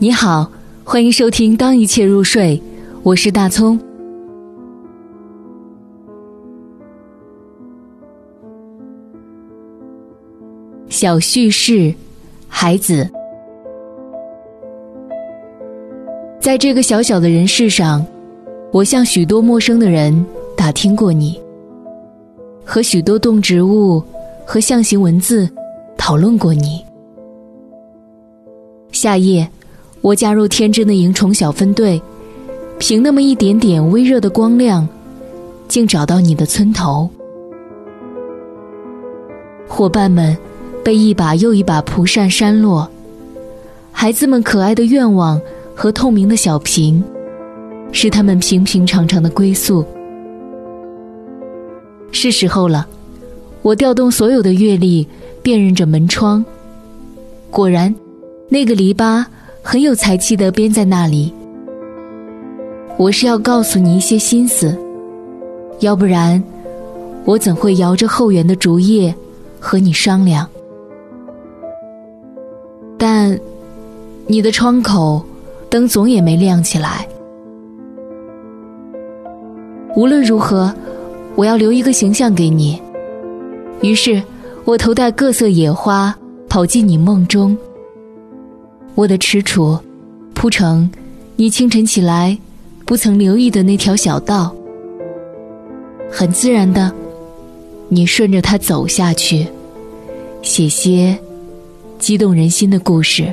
你好，欢迎收听《当一切入睡》，我是大葱。小叙事，孩子，在这个小小的人世上，我向许多陌生的人打听过你，和许多动植物和象形文字讨论过你。夏夜。我加入天真的萤虫小分队，凭那么一点点微热的光亮，竟找到你的村头。伙伴们被一把又一把蒲扇扇落，孩子们可爱的愿望和透明的小瓶，是他们平平常常的归宿。是时候了，我调动所有的阅历，辨认着门窗。果然，那个篱笆。很有才气的编在那里。我是要告诉你一些心思，要不然，我怎会摇着后园的竹叶和你商量？但，你的窗口灯总也没亮起来。无论如何，我要留一个形象给你。于是，我头戴各色野花，跑进你梦中。我的踟蹰，铺成你清晨起来不曾留意的那条小道，很自然的，你顺着它走下去，写些激动人心的故事。